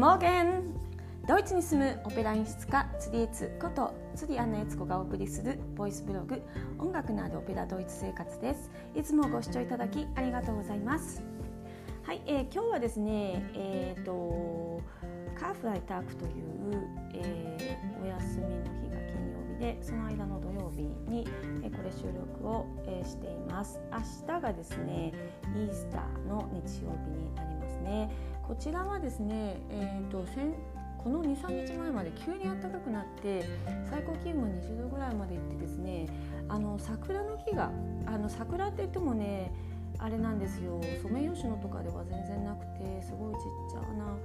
モーゲンドイツに住むオペラ演出家釣りエツこと釣りアンナエツコがお送りするボイスブログ音楽のあるオペラドイツ生活です。いつもご視聴いただきありがとうございます。はい、えー、今日はですねえっ、ー、とカーフライタークという、えー、お休みの日が金曜日でその間の土曜日に、えー、これ収録を、えー、しています。明日がですねイースターの日曜日になりますね。こちらはですね、えーと、この23日前まで急に暖かくなって最高気温が20度ぐらいまでいってですねあの桜の木があの桜って言ってもねあれなんですよ。ソメイヨシノとかでは全然なくてすごいちっちゃな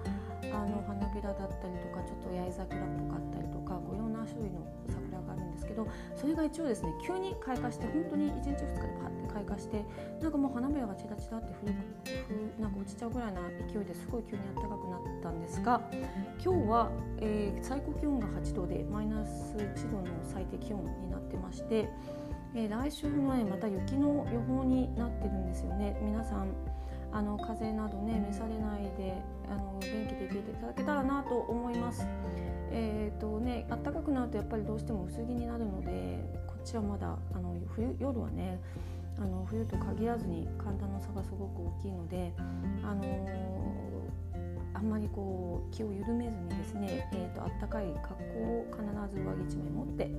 あの花びらだったりとかちょっと八重桜っぽかったりとかいろんな種類の桜があるんですけどそれが一応ですね急に開花して本当に1日2日でパッ開花してなんかもう花びらがチラチラってふふなんか落ちちゃうぐらいな勢いですごい急に暖かくなったんですが今日は、えー、最高気温が8度でマイナス1度の最低気温になってまして、えー、来週の、ね、また雪の予報になってるんですよね。皆さんあの風邪などね召されないであの元気で聞いていただけたらなと思います。えーとね、暖かくなるとやっぱりどうしても薄着になるのでこっちはまだあの冬夜はねあの冬と限らずに寒暖の差がすごく大きいので、あのー、あんまりこう気を緩めずにですね、えーと、暖かい格好を必ず上着1枚持って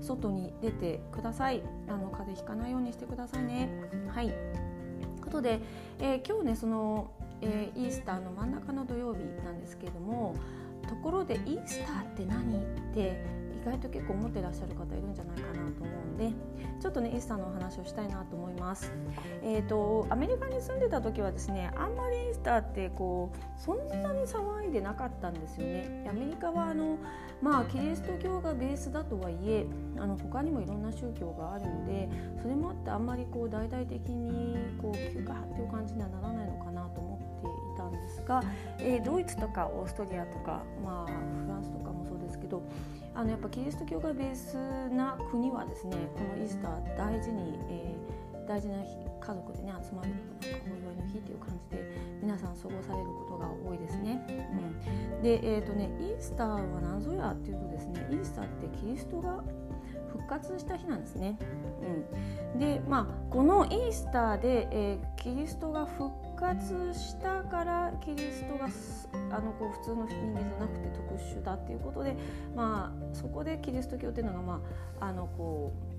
外に出てください。あの風邪ひかないようにしてくださいね。はい。ということで、えー、今日ねその、えー、イースターの真ん中の土曜日なんですけれどもところでイースターって何？って意外と結構思ってらっしゃる方いるんじゃないかなと思うんでちょっとねイースターのお話をしたいなと思います。えーと、アメリカに住んでた時はですねあんまりイースターってこうそんなに騒いでなかったんですよね。アメリカはあのまあキリスト教がベースだとはいえあの他にもいろんな宗教があるのでそれもあってあんまりこう大々的にこう休暇っていう感じにはならないのかなと思っていたんですが、えー、ドイツとかオーストリアとか、まあ、フランスとかもそうですけどあのやっぱキリスト教がベースな国はですねこのイースター大事に、えー、大事な家族でね集まるなんかお祝いの日っていう感じで皆さん過ごされることが多いですね。うん、で、えーとね、イースターは何ぞやっていうとですねイースターってキリストが復活した日なんですね。うん、でまあこのイースターで、えー、キリストが復活したからキリストがあのこう普通の人間じゃなくて特殊だっていうことで、まあ、そこでキリスト教っていうのが、まあ、あのこう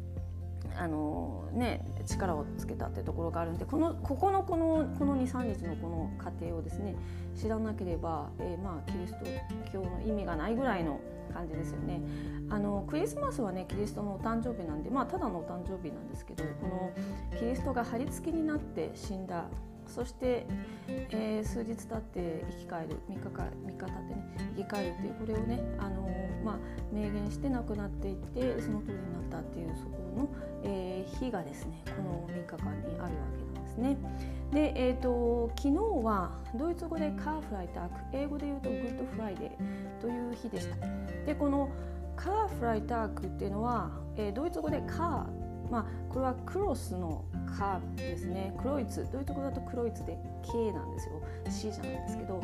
あのね、力をつけたっていうところがあるんでこのここのこのこの23日のこの過程をですね知らなければ、えー、まあキリスト教の意味がないぐらいの感じですよね。あのクリスマスはねキリストのお誕生日なんでまあただのお誕生日なんですけどこのキリストが貼り付けになって死んだそして、えー、数日経って生き返る3日か3日経ってね生き返るっていうこれをね、あのー、まあ、明言して亡くなっていってその通りになったっていうそこの、えー、日がですねこの3日間にあるわけなんですね。で、えーと、昨日はドイツ語で Karfreitag 英語で言うと Good Friday という日でした。でこの Karfreitag っていうのは、えー、ドイツ語で Kar まあ、これはクロスの「カ」ですね。 Kreuz どういうところだと Kreuz で「K」なんですよ。C じゃないですけど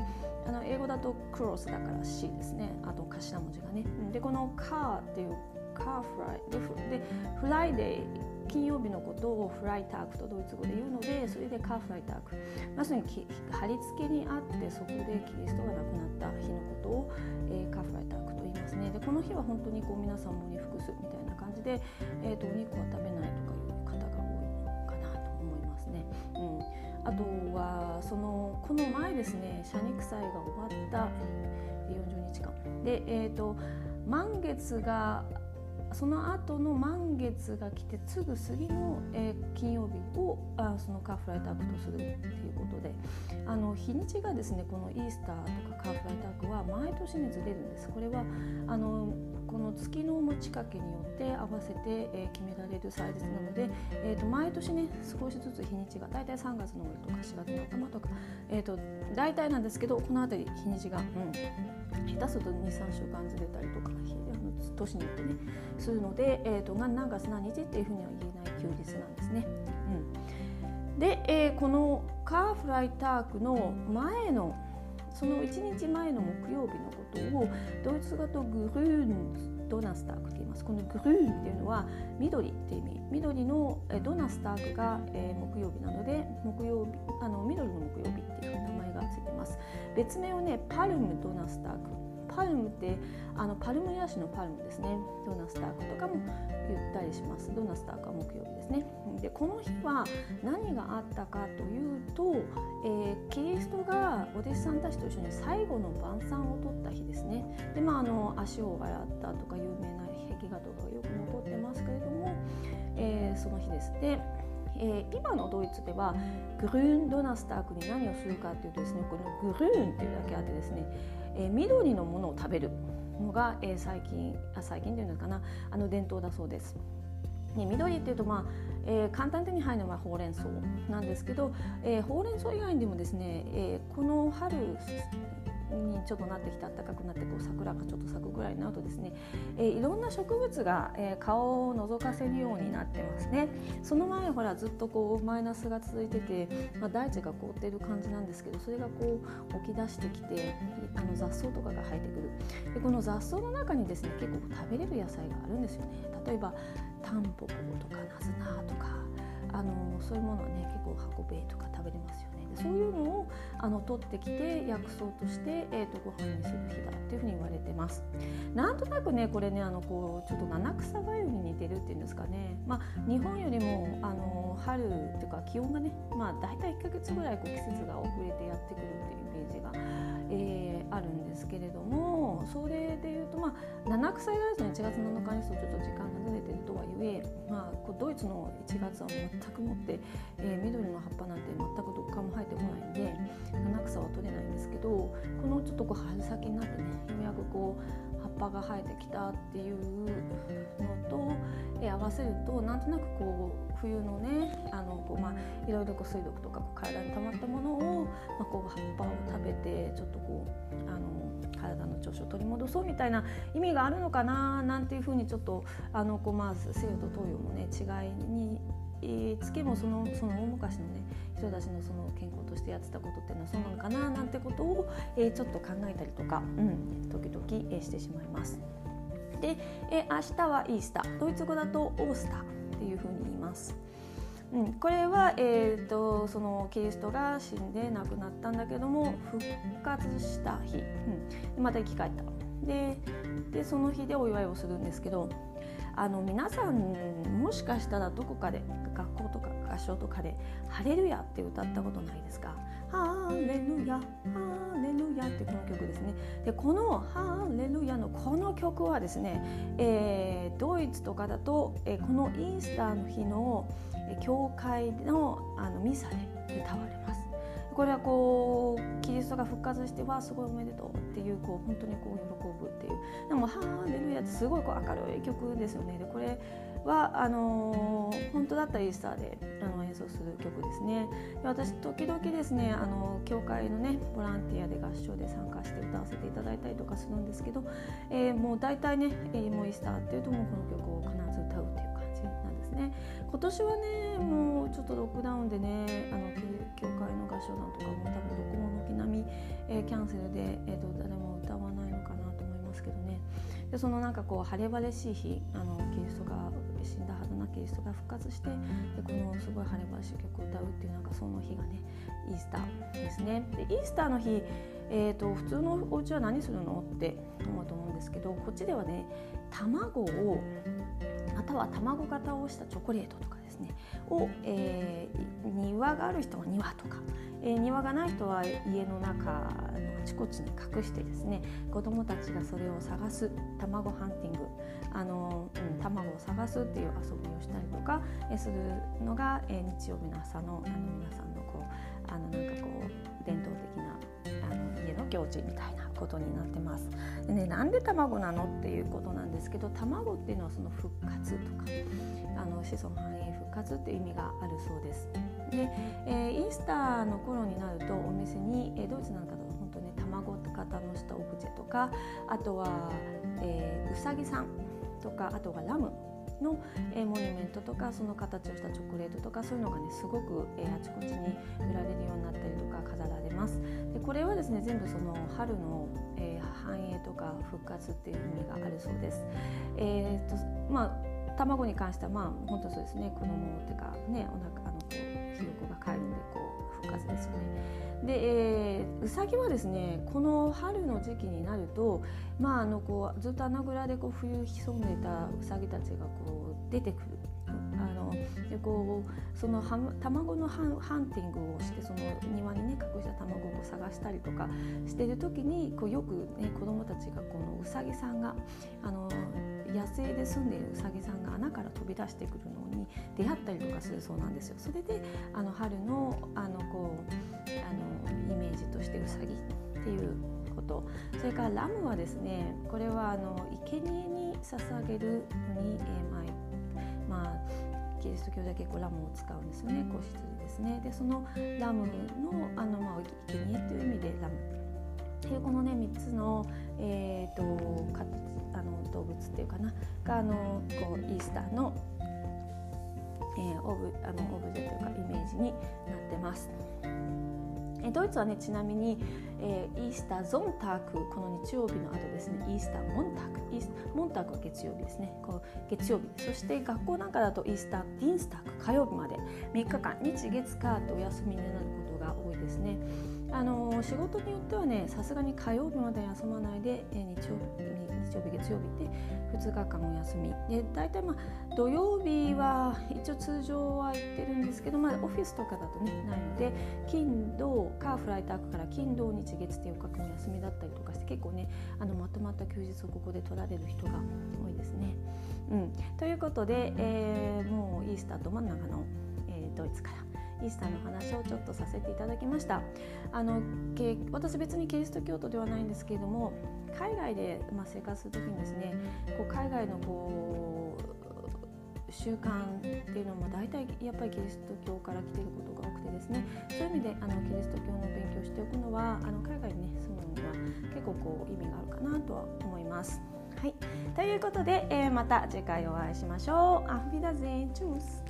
あの英語だとクロスだから C ですね。あと頭文字がね。でこの「カー」っていうカーフライででフライデー金曜日のことを Freitag とドイツ語で言うのでそれで Karfreitag。まさに貼り付けにあってそこでキリストが亡くなった日のことを、えー、カーフライタークと言いますね。でこの日は本当にこう皆さんもに服すみたいなじで、えーと、お肉は食べないとかいう方が多いかなと思いますね。うん、あとはそのこの前ですね謝肉祭が終わった40日間。で、えーと満月がその後の満月が来てすぐ次の、えー、金曜日をあそのカーフライタークとするっていうことであの日にちがですねこのイースターとかカーフライタークは毎年にずれるんです。これはあのこの月の持ちかけによって合わせて、えー、決められる祭日なので、えーと、毎年ね少しずつ日にちが大体3月の終わりとか4月の頭とか、えーと、大体なんですけどこの辺り日にちが、うん、下手すると23週間ずれたりとか年によってねするので、えーと、何月何日っていうふうには言えない休日なんですね。うん、で、えー、このカーフライタークの前のその1日前の木曜日のことをドイツ語とグルーンドナスタークと言います。このグルーンっていうのは緑っていう意味緑のドナスタークが、え木曜日なので木曜日あの緑の木曜日っていう名前がついてます。別名をねパルムドナスターク。パルムってあのパルムヤシのパルムですね。ドーナスタークとかも言ったりします。ドーナスタークは木曜日ですね。でこの日は何があったかというと、えー、キリストがお弟子さんたちと一緒に最後の晩餐を取った日ですね。でまああの足を洗ったとか有名な壁画とかよく残ってますけれども、えー、その日です。でえー、今のドイツではグルーンドナスタークに何をするかというとですねこのグルーンっていうだけあってですねえー、緑のものを食べるのが、えー、最近あ最近というのかなあの伝統だそうです。ね、緑っていうと、まあえー、簡単に手に入るのはほうれん草なんですけど、えー、ほうれん草以外にでもですね、えー、この春にちょっとなってきて暖かくなってこう桜がちょっと咲くぐらいになるとですね、えー、いろんな植物が、えー、顔を覗かせるようになってますね。その前ほらずっとこうマイナスが続いてて、まあ、大地が凍っている感じなんですけどそれがこう起き出してきてあの雑草とかが生えてくる。でこの雑草の中にですね結構食べれる野菜があるんですよね。例えばタンポポとかナズナとかあのそういうものはね結構ハコベとか食べれますよね。そういうのをあの取ってきて薬草として、えーと、ご飯にする日だっていうふうに言われてます。なんとなくねこれねあのこうちょっと七草がゆに似てるっていうんですかね、まあ、日本よりもあの春っていうか気温がね、まあ、大体1か月ぐらいこう季節が遅れてやってくるっていうイメージが、えー、あるんですけれどもそれでいうと、まあ、七草がゆの1月7日にするとちょっと時間がずれてるとはいえ、まあ、こうドイツの1月は全くもって、えー、緑の葉っぱなんて全くどっかも生えてこないんで七草は取れないんですけどこのちょっとこう春先になってねようやくこう葉っぱが生えてきたっていうのと、え、合わせるとなんとなくこう冬のねあのこう、まあ、いろいろこう水毒とかこう体に溜まったものを、まあ、こう葉っぱを食べてちょっとこうあの体の調子を取り戻そうみたいな意味があるのかななんていうふうにちょっとあのこう、まあ、西洋と東洋もね違いにつけもそのその大昔のね人たちのその健康としてやってたことっていうのはそうなのかななんてことを、えー、ちょっと考えたりとか、うん、時々、え、してしまいます。で、えー、明日はイースタードイツ語だとオースターっていうふうに言います。うん、これは、えーと、そのキリストが死んで亡くなったんだけども復活した日、うん、また生き返ったででその日でお祝いをするんですけどあの皆さんもしかしたらどこかで学校とか合唱とかで「ハレルヤ」って歌ったことないですか？ハーレルヤハーレルヤってこの曲ですね。でこのハーレルヤのこの曲はですね、えー、ドイツとかだと、えー、このイースターの日の教会のあのミサで歌われます。これはこうキリストが復活してわあすごいおめでとうっていうこう本当にこう喜ぶっていう。でも「ハーレルヤ」ってすごいこう明るい曲ですよね。でこれはあのー、本当だったらイースターであの演奏する曲ですね。私時々ですねあの教会のねボランティアで合唱で参加して歌わせていただいたりとかするんですけど、えー、もう大体ね、えー、もうイースターっていうともうこの曲を必ず歌うっていう。ね。今年はねもうちょっとロックダウンでねあの教会の合唱団とかも多分どこも軒並み、えー、キャンセルで、えーと、誰も歌わないのかなと思いますけどね。でそのなんかこう晴れ晴れしい日あのキリストが死んだはずなキリストが復活してでこのすごい晴れ晴れしい曲を歌うっていうなんかその日がねイースターですね。でイースターの日えーと、普通のお家は何するの？って思うと思うんですけどこっちではね卵をたは卵型をしたチョコレートとかですね。を、えー、庭がある人は庭とか、えー、庭がない人は家の中のあちこちに隠してですね。子どもたちがそれを探す卵ハンティング。あの、うん、卵を探すっていう遊びをしたりとか、え、するのが、えー、日曜日の朝のあの皆さんのこうあのなんかこう伝統的な家の行事みたいなことになってます。でね、なんで卵なのっていうことなんですけど卵っていうのはその復活とかあの子孫繁栄復活っていう意味があるそうです。で、えー、イースターの頃になるとお店に、えー、ドイツなんかだと本当ね卵型のしたオブジェとかあとは、えー、うさぎさんとかあとはラムの、えー、モニュメントとかその形をしたチョコレートとかそういうのがねすごく、えー、あちこちに売られるようになったりとか飾られます。でこれはですね全部その春の、えー、繁栄とか復活っていう意味があるそうです。えーとまあ、卵に関してはまあ本当そうですね子供っていうかねお腹あのひよこが帰るんでこう復活ですよね。で、えー、うさぎはですねこの春の時期になると、まあ、あのこうずっと穴蔵でこう冬潜んでいたうさぎたちがこう出てくるあのでこうそのは卵のハンハンティングをしてその庭にね隠した卵を探したりとかしてる時にこうよくね子供たちがこのうさぎさんがあの野生で住んでいるうさぎさんが穴から飛び出してくるのに出会ったりとかするそうなんですよ。それであの春のあのこうあのイメージとしてうさぎっていうこと。それからラムはですねこれはあの生贄に捧げるのに、えー、まあまあ、キリスト教では結構ラムを使うんですよね。子羊ですね。でそのラムのあの、まあ、生贄という意味でラム。っていうこのね3つの、えーと、かあの動物っていうかな？があのこうイースターの、えー、オブあのオブジェというかイメージになってます。ドイツはねちなみに、えー、イースターゾンタークこの日曜日の後ですね。イースターモンターク。イースモンタークは月曜日ですね。こう月曜日。そして学校なんかだとイースターディンスターク火曜日まで。3日間日月火とお休みになることが多いですね。あの仕事によってはねさすがに火曜日まで休まないで、えー、日曜日曜日月曜日で2日間お休み。で大体まあ土曜日は一応通常は行ってるんですけど、まあ、オフィスとかだとねないので金土カーフライトークから金土日月っていう日間休みだったりとかして結構ねあのまとまった休日をここで取られる人が多いですね。うん、ということで、えー、もうイースターど真ん中の、えー、ドイツから。イースターの話をちょっとさせていただきましたあの私別にキリスト教徒ではないんですけれども海外で、まあ、生活する時にですねこう海外のこう習慣っていうのも大体やっぱりキリスト教から来てることが多くてですねそういう意味であのキリスト教の勉強しておくのはあの海外にね住むのには結構こう意味があるかなとは思います。はい、ということで、えー、また次回お会いしましょう。アフビダゼンチュース